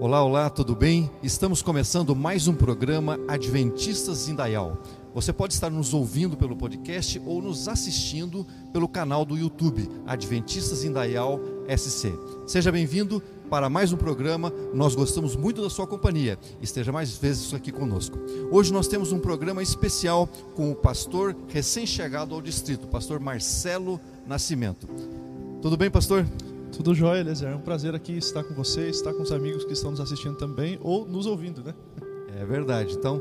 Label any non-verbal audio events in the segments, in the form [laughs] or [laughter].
Olá, olá, tudo bem? Estamos começando mais um programa Adventistas Indaial. Você pode estar nos ouvindo pelo podcast ou nos assistindo pelo canal do YouTube Adventistas Indaial SC. Seja bem-vindo para mais um programa. Nós gostamos muito da sua companhia. Esteja mais vezes aqui conosco. Hoje nós temos um programa especial com o pastor recém-chegado ao distrito, pastor Marcelo Nascimento. Tudo bem, pastor? Tudo jóia, Eliezer. É um prazer aqui estar com você, estar com os amigos que estão nos assistindo também ou nos ouvindo, né? É verdade. Então,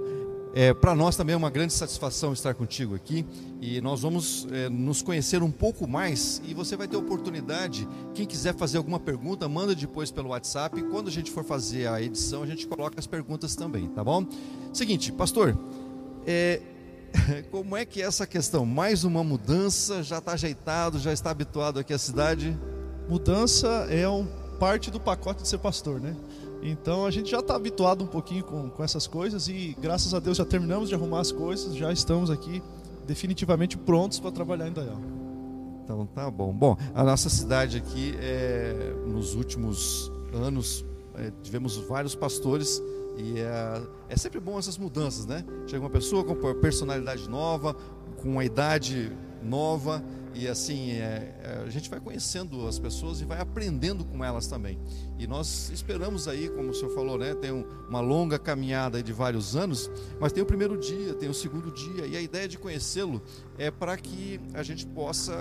é, para nós também é uma grande satisfação estar contigo aqui e nós vamos é, nos conhecer um pouco mais e você vai ter oportunidade. Quem quiser fazer alguma pergunta, manda depois pelo WhatsApp. Quando a gente for fazer a edição, a gente coloca as perguntas também, tá bom? Seguinte, pastor, é, [laughs] como é que é essa questão? Mais uma mudança? Já está ajeitado? Já está habituado aqui à cidade? Mudança é um, parte do pacote de ser pastor, né? Então a gente já está habituado um pouquinho com, com essas coisas e graças a Deus já terminamos de arrumar as coisas, já estamos aqui definitivamente prontos para trabalhar em Dayal. Então tá bom. Bom, a nossa cidade aqui, é, nos últimos anos, é, tivemos vários pastores e é, é sempre bom essas mudanças, né? Chega uma pessoa com personalidade nova, com uma idade nova e assim é, é, a gente vai conhecendo as pessoas e vai aprendendo com elas também. E nós esperamos aí, como o senhor falou, né, tem um, uma longa caminhada de vários anos, mas tem o primeiro dia, tem o segundo dia e a ideia de conhecê-lo é para que a gente possa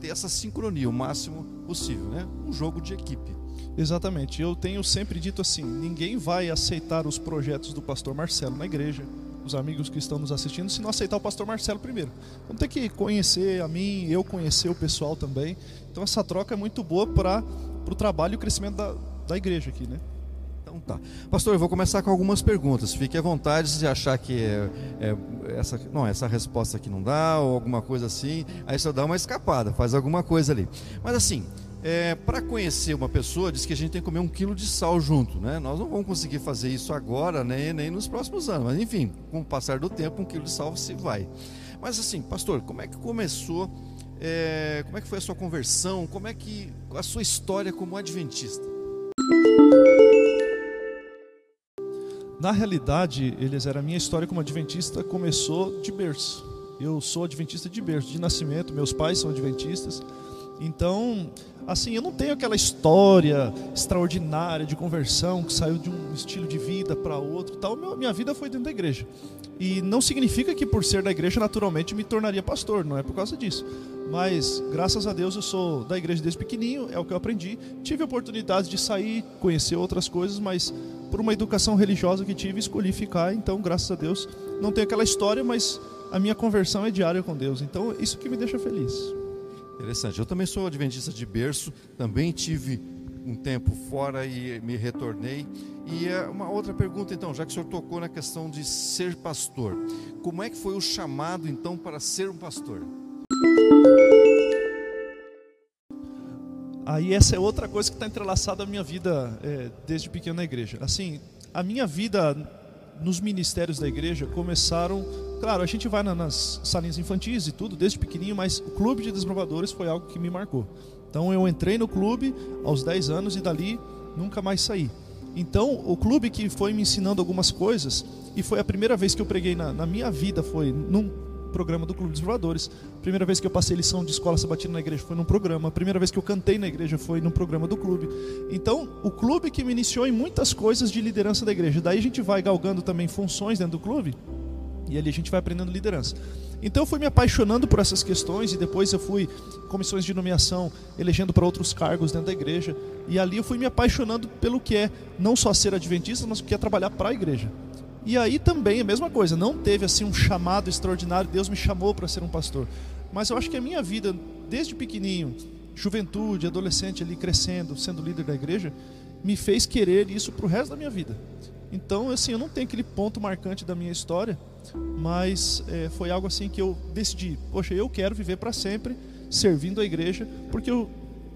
ter essa sincronia o máximo possível, né? Um jogo de equipe. Exatamente. Eu tenho sempre dito assim: ninguém vai aceitar os projetos do pastor Marcelo na igreja os amigos que estão nos assistindo, se não aceitar o pastor Marcelo primeiro. Vamos ter que conhecer a mim, eu conhecer o pessoal também. Então essa troca é muito boa para o trabalho e o crescimento da, da igreja aqui, né? Então tá. Pastor, eu vou começar com algumas perguntas. Fique à vontade se achar que é, é, essa, não, essa resposta aqui não dá, ou alguma coisa assim. Aí só dá uma escapada, faz alguma coisa ali. Mas assim, é, para conhecer uma pessoa, diz que a gente tem que comer um quilo de sal junto, né? Nós não vamos conseguir fazer isso agora, nem, nem nos próximos anos, mas enfim, com o passar do tempo, um quilo de sal se vai. Mas assim, pastor, como é que começou? É, como é que foi a sua conversão? Como é que a sua história como adventista? Na realidade, eles era a minha história como adventista começou de berço. Eu sou adventista de berço, de nascimento. Meus pais são adventistas. Então, assim, eu não tenho aquela história extraordinária de conversão que saiu de um estilo de vida para outro, tal. Minha vida foi dentro da igreja. E não significa que por ser da igreja naturalmente me tornaria pastor, não é por causa disso. Mas graças a Deus eu sou da igreja desde pequenininho, é o que eu aprendi. Tive oportunidade de sair, conhecer outras coisas, mas por uma educação religiosa que tive, escolhi ficar. Então, graças a Deus, não tenho aquela história, mas a minha conversão é diária com Deus. Então, isso que me deixa feliz. Interessante. Eu também sou adventista de berço, também tive um tempo fora e me retornei. E é uma outra pergunta, então, já que o senhor tocou na questão de ser pastor, como é que foi o chamado, então, para ser um pastor? Aí essa é outra coisa que está entrelaçada à minha vida é, desde pequeno na igreja. Assim, a minha vida nos ministérios da igreja começaram Claro, a gente vai nas salinhas infantis e tudo, desde pequenininho, mas o clube de desbravadores foi algo que me marcou. Então eu entrei no clube aos 10 anos e dali nunca mais saí. Então o clube que foi me ensinando algumas coisas, e foi a primeira vez que eu preguei na, na minha vida, foi num programa do Clube dos Desbravadores. Primeira vez que eu passei lição de escola sabatina na igreja foi num programa. Primeira vez que eu cantei na igreja foi num programa do clube. Então, o clube que me iniciou em muitas coisas de liderança da igreja. Daí a gente vai galgando também funções dentro do clube e ali a gente vai aprendendo liderança. Então eu fui me apaixonando por essas questões e depois eu fui comissões de nomeação, elegendo para outros cargos dentro da igreja. E ali eu fui me apaixonando pelo que é não só ser adventista, mas o que é trabalhar para a igreja. E aí também a mesma coisa, não teve assim um chamado extraordinário, Deus me chamou para ser um pastor. Mas eu acho que a minha vida, desde pequenininho, juventude, adolescente ali crescendo, sendo líder da igreja, me fez querer isso para o resto da minha vida. Então, assim, eu não tenho aquele ponto marcante da minha história, mas é, foi algo assim que eu decidi, poxa, eu quero viver para sempre servindo a igreja, porque eu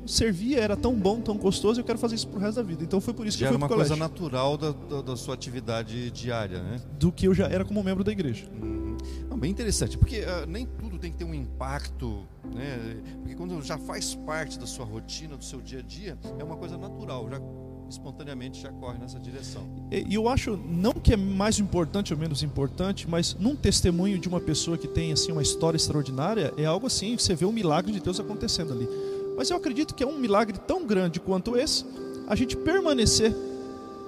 servia, era tão bom, tão gostoso, eu quero fazer isso pro resto da vida. Então foi por isso já que eu fui era uma coisa natural da, da, da, sua atividade diária, né? Do que eu já era como membro da igreja. Hum, não, bem interessante, porque uh, nem tudo tem que ter um impacto, né? Porque quando já faz parte da sua rotina, do seu dia a dia, é uma coisa natural. Já espontaneamente já corre nessa direção. E eu acho não que é mais importante ou menos importante, mas num testemunho de uma pessoa que tem assim uma história extraordinária, é algo assim, você vê um milagre de Deus acontecendo ali. Mas eu acredito que é um milagre tão grande quanto esse, a gente permanecer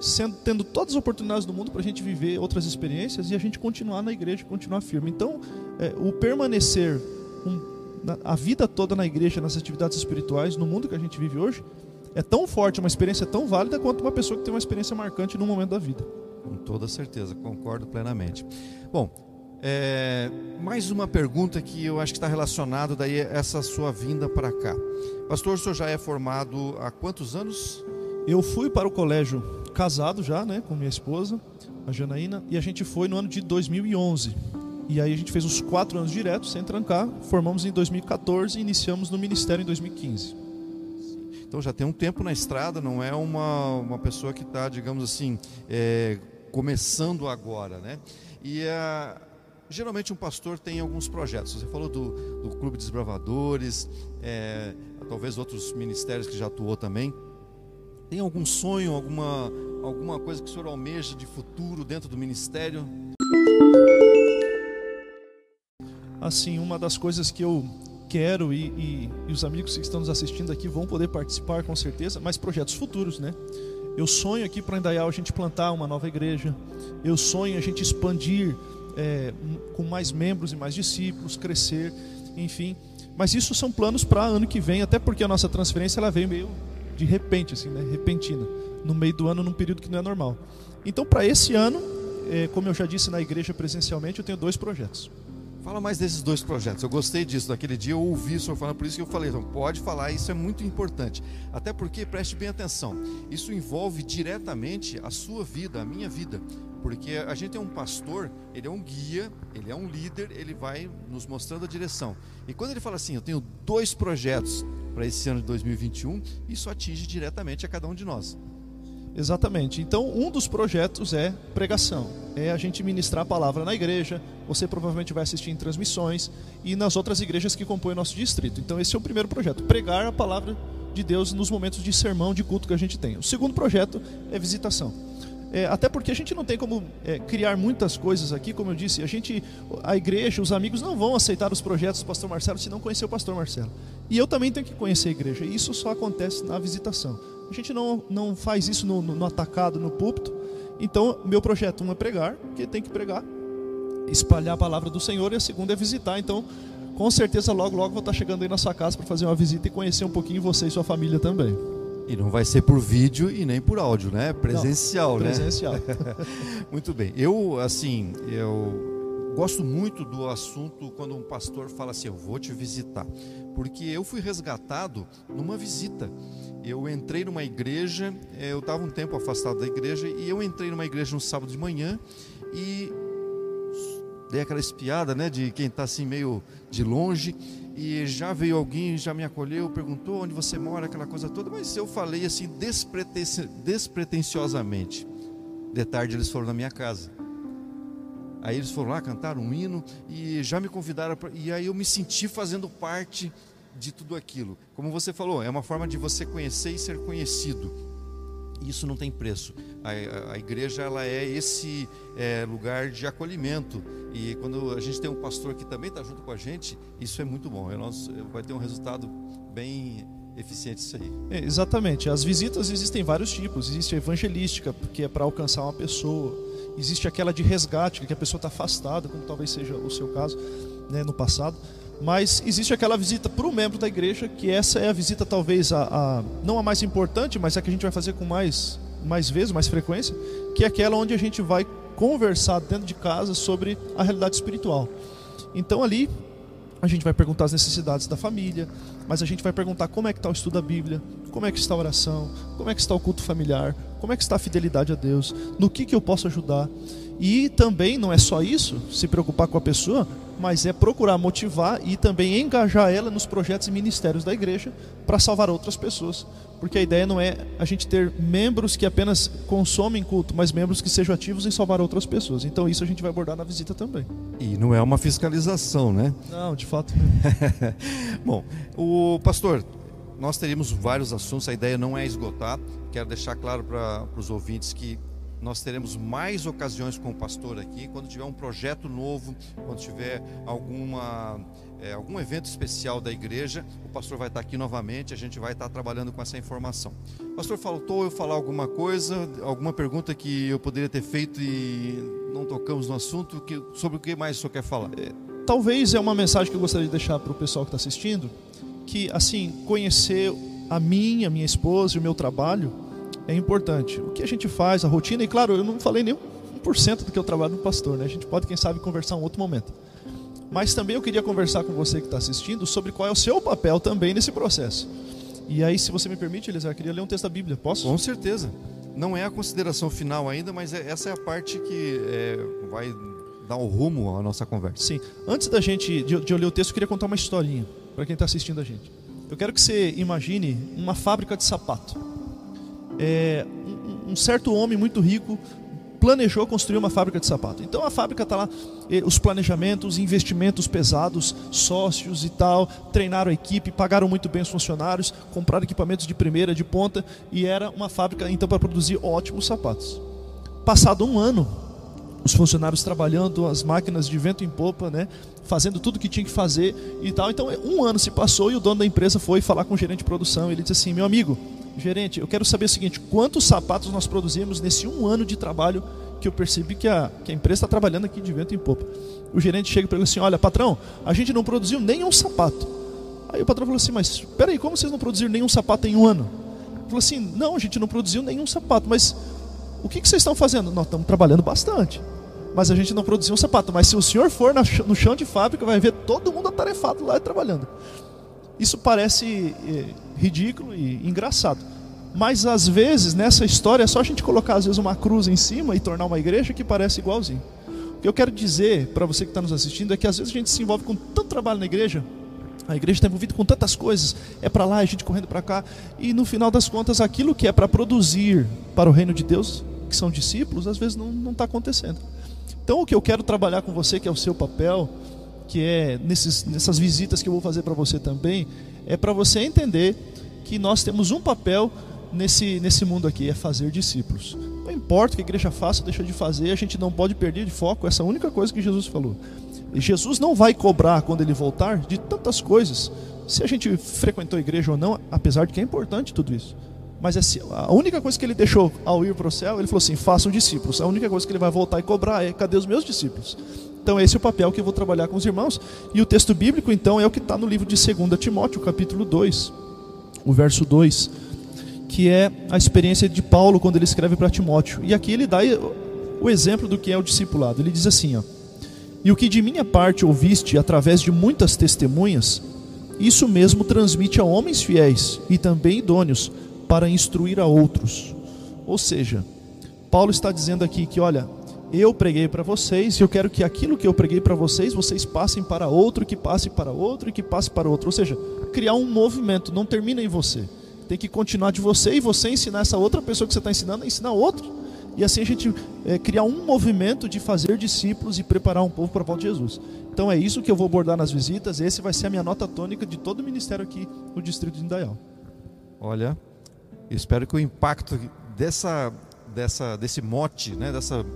sendo, tendo todas as oportunidades do mundo para a gente viver outras experiências e a gente continuar na igreja, continuar firme. Então, é, o permanecer um, na, a vida toda na igreja, nas atividades espirituais, no mundo que a gente vive hoje, é tão forte, uma experiência tão válida quanto uma pessoa que tem uma experiência marcante num momento da vida. Com toda certeza, concordo plenamente. Bom, é, mais uma pergunta que eu acho que está relacionado daí a essa sua vinda para cá. Pastor, o senhor já é formado há quantos anos? Eu fui para o colégio casado já, né, com minha esposa, a Janaína, e a gente foi no ano de 2011. E aí a gente fez os quatro anos direto, sem trancar, formamos em 2014 e iniciamos no ministério em 2015. Então já tem um tempo na estrada, não é uma, uma pessoa que está, digamos assim, é, começando agora, né? E a, geralmente um pastor tem alguns projetos. Você falou do, do Clube de Desbravadores, é, talvez outros ministérios que já atuou também. Tem algum sonho, alguma, alguma coisa que o senhor almeja de futuro dentro do ministério? Assim, uma das coisas que eu quero e, e, e, os amigos que estão nos assistindo aqui vão poder participar com certeza, mas projetos futuros, né? Eu sonho aqui para Indaial a gente plantar uma nova igreja. Eu sonho a gente expandir é, com mais membros e mais discípulos, crescer, enfim. Mas isso são planos para ano que vem, até porque a nossa transferência ela veio meio de repente, assim, né? repentina, no meio do ano, num período que não é normal. Então, para esse ano, é, como eu já disse na igreja presencialmente, eu tenho dois projetos. Fala mais desses dois projetos. Eu gostei disso. Naquele dia eu ouvi o senhor falando, por isso que eu falei, então pode falar, isso é muito importante. Até porque, preste bem atenção, isso envolve diretamente a sua vida, a minha vida. Porque a gente é um pastor, ele é um guia, ele é um líder, ele vai nos mostrando a direção. E quando ele fala assim, eu tenho dois projetos para esse ano de 2021, isso atinge diretamente a cada um de nós. Exatamente. Então, um dos projetos é pregação. É a gente ministrar a palavra na igreja. Você provavelmente vai assistir em transmissões e nas outras igrejas que compõem o nosso distrito. Então, esse é o primeiro projeto: pregar a palavra de Deus nos momentos de sermão, de culto que a gente tem. O segundo projeto é visitação. É, até porque a gente não tem como é, criar muitas coisas aqui, como eu disse, a gente, a igreja, os amigos não vão aceitar os projetos do pastor Marcelo se não conhecer o pastor Marcelo. E eu também tenho que conhecer a igreja, e isso só acontece na visitação. A gente não, não faz isso no, no, no atacado, no púlpito. Então, meu projeto, um é pregar, que tem que pregar, espalhar a palavra do Senhor, e a segunda é visitar. Então, com certeza, logo, logo vou estar chegando aí na sua casa para fazer uma visita e conhecer um pouquinho você e sua família também. E não vai ser por vídeo e nem por áudio, né? Presencial, não, presencial. né? Presencial. [laughs] muito bem. Eu, assim, eu gosto muito do assunto quando um pastor fala assim: Eu vou te visitar. Porque eu fui resgatado numa visita. Eu entrei numa igreja, eu estava um tempo afastado da igreja, e eu entrei numa igreja no sábado de manhã e dei aquela espiada, né, de quem está assim meio de longe, e já veio alguém, já me acolheu, perguntou onde você mora, aquela coisa toda, mas eu falei assim despretensiosamente. De tarde eles foram na minha casa. Aí eles foram lá, cantaram um hino e já me convidaram, pra, e aí eu me senti fazendo parte de tudo aquilo. Como você falou, é uma forma de você conhecer e ser conhecido. Isso não tem preço. A, a, a igreja ela é esse é, lugar de acolhimento. E quando a gente tem um pastor que também está junto com a gente, isso é muito bom. É nosso, vai ter um resultado bem eficiente isso aí. É, exatamente. As visitas existem vários tipos. Existe a evangelística, que é para alcançar uma pessoa. Existe aquela de resgate, que a pessoa está afastada, como talvez seja o seu caso né, no passado. Mas existe aquela visita para o membro da igreja, que essa é a visita talvez a, a, não a mais importante, mas a que a gente vai fazer com mais, mais vezes, mais frequência, que é aquela onde a gente vai conversar dentro de casa sobre a realidade espiritual. Então ali a gente vai perguntar as necessidades da família, mas a gente vai perguntar como é que está o estudo da Bíblia, como é que está a oração, como é que está o culto familiar, como é que está a fidelidade a Deus, no que, que eu posso ajudar. E também não é só isso, se preocupar com a pessoa, mas é procurar motivar e também engajar ela nos projetos e ministérios da igreja para salvar outras pessoas. Porque a ideia não é a gente ter membros que apenas consomem culto, mas membros que sejam ativos em salvar outras pessoas. Então isso a gente vai abordar na visita também. E não é uma fiscalização, né? Não, de fato. [laughs] Bom, o pastor, nós teríamos vários assuntos, a ideia não é esgotar. Quero deixar claro para os ouvintes que nós teremos mais ocasiões com o pastor aqui, quando tiver um projeto novo, quando tiver alguma, é, algum evento especial da igreja, o pastor vai estar aqui novamente, a gente vai estar trabalhando com essa informação. Pastor, faltou eu falar alguma coisa, alguma pergunta que eu poderia ter feito e não tocamos no assunto, que, sobre o que mais o senhor quer falar? É, talvez é uma mensagem que eu gostaria de deixar para o pessoal que está assistindo, que assim, conhecer a mim, a minha esposa e o meu trabalho, é importante. O que a gente faz, a rotina, e claro, eu não falei nem 1% do que eu trabalho no pastor, né? A gente pode, quem sabe, conversar um outro momento. Mas também eu queria conversar com você que está assistindo sobre qual é o seu papel também nesse processo. E aí, se você me permite, Elisar, eu queria ler um texto da Bíblia, posso? Com certeza. Não é a consideração final ainda, mas é, essa é a parte que é, vai dar o um rumo à nossa conversa. Sim. Antes da gente, de, de eu ler o texto, eu queria contar uma historinha para quem está assistindo a gente. Eu quero que você imagine uma fábrica de sapato é, um, certo homem muito rico planejou construir uma fábrica de sapato. Então a fábrica está lá, os planejamentos, investimentos pesados, sócios e tal, treinaram a equipe, pagaram muito bem os funcionários, compraram equipamentos de primeira, de ponta, e era uma fábrica então para produzir ótimos sapatos. Passado um ano, os funcionários trabalhando, as máquinas de vento em popa, né, fazendo tudo que tinha que fazer e tal. Então um ano se passou e o dono da empresa foi falar com o gerente de produção. Ele disse assim: meu amigo, gerente, eu quero saber o seguinte: quantos sapatos nós produzimos nesse um ano de trabalho que eu percebi que a, que a empresa está trabalhando aqui de vento em popa? O gerente chega para ele assim: olha, patrão, a gente não produziu nenhum sapato. Aí o patrão falou assim: mas espera aí, como vocês não produziram nenhum sapato em um ano? Ele falou assim: não, a gente não produziu nenhum sapato, mas o que, que vocês estão fazendo? Nós estamos trabalhando bastante. Mas a gente não produziu um sapato. Mas se o senhor for no chão de fábrica, vai ver todo mundo atarefado lá trabalhando. Isso parece eh, ridículo e engraçado. Mas às vezes nessa história é só a gente colocar às vezes uma cruz em cima e tornar uma igreja que parece igualzinho. O que eu quero dizer para você que está nos assistindo é que às vezes a gente se envolve com tanto trabalho na igreja, a igreja está envolvida com tantas coisas, é para lá, a gente correndo para cá, e no final das contas aquilo que é para produzir para o reino de Deus, que são discípulos, às vezes não está acontecendo. Então o que eu quero trabalhar com você, que é o seu papel, que é nesses, nessas visitas que eu vou fazer para você também, é para você entender que nós temos um papel nesse, nesse mundo aqui, é fazer discípulos. Não importa o que a igreja faça ou deixa de fazer, a gente não pode perder de foco essa única coisa que Jesus falou. Jesus não vai cobrar quando ele voltar de tantas coisas, se a gente frequentou a igreja ou não, apesar de que é importante tudo isso. Mas é a única coisa que ele deixou ao ir para o céu, ele falou assim: façam discípulos. A única coisa que ele vai voltar e cobrar é: cadê os meus discípulos? Então, esse é o papel que eu vou trabalhar com os irmãos. E o texto bíblico, então, é o que está no livro de 2 Timóteo, capítulo 2, o verso 2, que é a experiência de Paulo quando ele escreve para Timóteo. E aqui ele dá o exemplo do que é o discipulado. Ele diz assim: ó, E o que de minha parte ouviste através de muitas testemunhas, isso mesmo transmite a homens fiéis e também idôneos para instruir a outros. Ou seja, Paulo está dizendo aqui que, olha, eu preguei para vocês e eu quero que aquilo que eu preguei para vocês, vocês passem para outro, que passe para outro e que passe para outro. Ou seja, criar um movimento, não termina em você. Tem que continuar de você e você ensinar essa outra pessoa que você está ensinando a ensinar outro. E assim a gente é, criar um movimento de fazer discípulos e preparar um povo para a volta de Jesus. Então é isso que eu vou abordar nas visitas. Esse vai ser a minha nota tônica de todo o ministério aqui no distrito de Indaial. Olha, espero que o impacto dessa, dessa, desse mote, né, dessa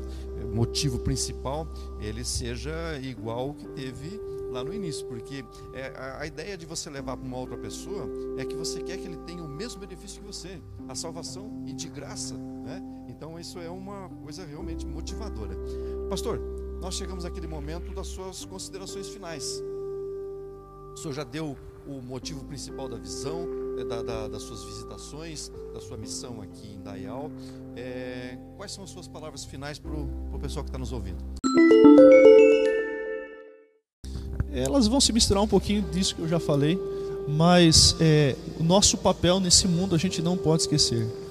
motivo principal, ele seja igual ao que teve lá no início, porque é, a, ideia de você levar para uma outra pessoa é que você quer que ele tenha o mesmo benefício que você, a salvação e de graça, né? Então isso é uma coisa realmente motivadora. Pastor, nós chegamos àquele momento das suas considerações finais. O senhor já deu o motivo principal da visão, da, da, das suas visitações, da sua missão aqui em Dayal. É, quais são as suas palavras finais para o pessoal que está nos ouvindo? Elas vão se misturar um pouquinho disso que eu já falei, mas é, o nosso papel nesse mundo a gente não pode esquecer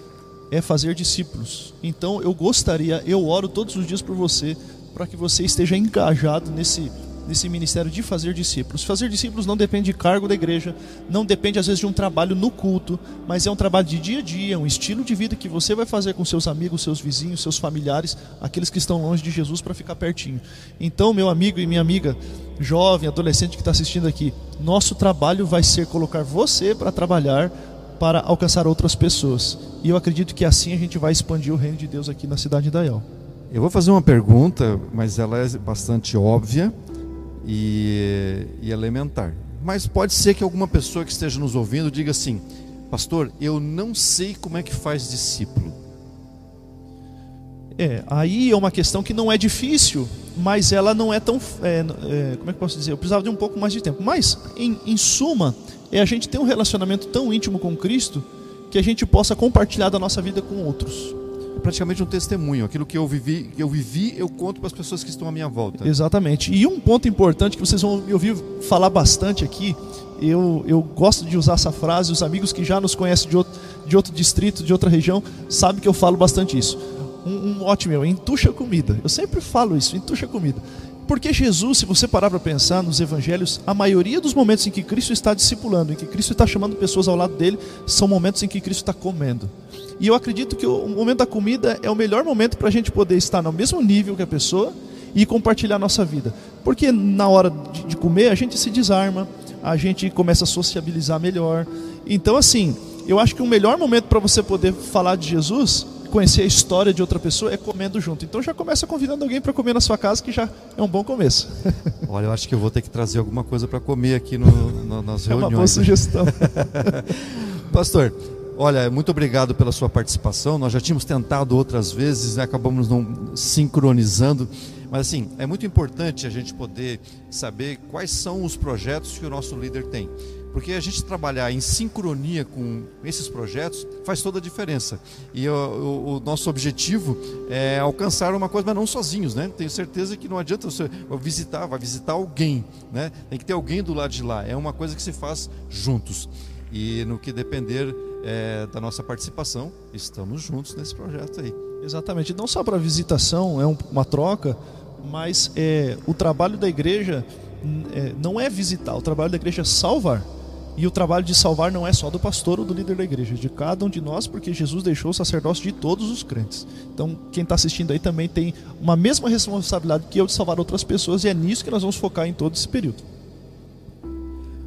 é fazer discípulos. Então eu gostaria, eu oro todos os dias por você, para que você esteja engajado nesse desse ministério de fazer discípulos. Fazer discípulos não depende de cargo da igreja, não depende às vezes de um trabalho no culto, mas é um trabalho de dia a dia, um estilo de vida que você vai fazer com seus amigos, seus vizinhos, seus familiares, aqueles que estão longe de Jesus para ficar pertinho. Então, meu amigo e minha amiga, jovem, adolescente que está assistindo aqui, nosso trabalho vai ser colocar você para trabalhar para alcançar outras pessoas. E eu acredito que assim a gente vai expandir o reino de Deus aqui na cidade de Dayal. Eu vou fazer uma pergunta, mas ela é bastante óbvia e, e elementar. Mas pode ser que alguma pessoa que esteja nos ouvindo diga assim: Pastor, eu não sei como é que faz discípulo. É, aí é uma questão que não é difícil, mas ela não é tão. É, é, como é que posso dizer? Eu precisava de um pouco mais de tempo. Mas, em, em suma, é a gente ter um relacionamento tão íntimo com Cristo que a gente possa compartilhar da nossa vida com outros. Praticamente um testemunho. Aquilo que eu vivi, eu vivi, eu conto para as pessoas que estão à minha volta. Exatamente. E um ponto importante que vocês vão me ouvir falar bastante aqui, eu, eu gosto de usar essa frase, os amigos que já nos conhecem de outro, de outro distrito, de outra região, sabem que eu falo bastante isso. Um, um ótimo entuxa comida. Eu sempre falo isso, entuxa comida. Porque Jesus, se você parar para pensar nos evangelhos, a maioria dos momentos em que Cristo está discipulando, em que Cristo está chamando pessoas ao lado dele, são momentos em que Cristo está comendo. E eu acredito que o momento da comida é o melhor momento para a gente poder estar no mesmo nível que a pessoa e compartilhar a nossa vida. Porque na hora de, comer, a gente se desarma, a gente começa a sociabilizar melhor. Então, assim, eu acho que o melhor momento para você poder falar de Jesus conhecer a história de outra pessoa é comendo junto. Então já começa convidando alguém para comer na sua casa, que já é um bom começo. [laughs] Olha, eu acho que eu vou ter que trazer alguma coisa para comer aqui no, no, nas reuniões. É uma boa sugestão. [laughs] Pastor, olha, muito obrigado pela sua participação. Nós já tínhamos tentado outras vezes, né? acabamos não sincronizando. Mas assim, é muito importante a gente poder saber quais são os projetos que o nosso líder tem. Porque a gente trabalhar em sincronia com esses projetos faz toda a diferença. E o, o, o, nosso objetivo é alcançar uma coisa, mas não sozinhos, né? Tenho certeza que não adianta você visitar, vai visitar alguém, né? Tem que ter alguém do lado de lá. É uma coisa que se faz juntos. E no que depender é, da nossa participação, estamos juntos nesse projeto aí. Exatamente. Não só para visitação, é uma troca, mas é, o trabalho da igreja é, não é visitar, o trabalho da igreja é salvar. E o trabalho de salvar não é só do pastor ou do líder da igreja, é de cada um de nós, porque Jesus deixou o sacerdócio de todos os crentes. Então, quem está assistindo aí também tem uma mesma responsabilidade que eu de salvar outras pessoas, e é nisso que nós vamos focar em todo esse período.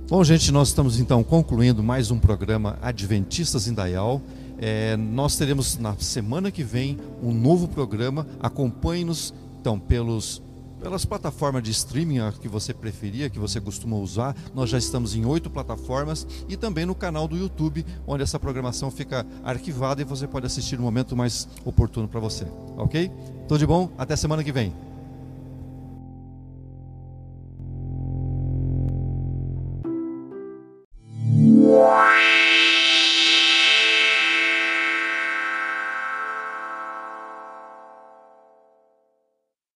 Bom, gente, nós estamos então concluindo mais um programa Adventistas em Dayal. É, nós teremos na semana que vem um novo programa. Acompanhe-nos então pelos pelas plataformas de streaming que você preferia, que você costuma usar. Nós já estamos em oito plataformas e também no canal do YouTube, onde essa programação fica arquivada e você pode assistir no momento mais oportuno para você. Ok? Tudo de bom? Até semana que vem.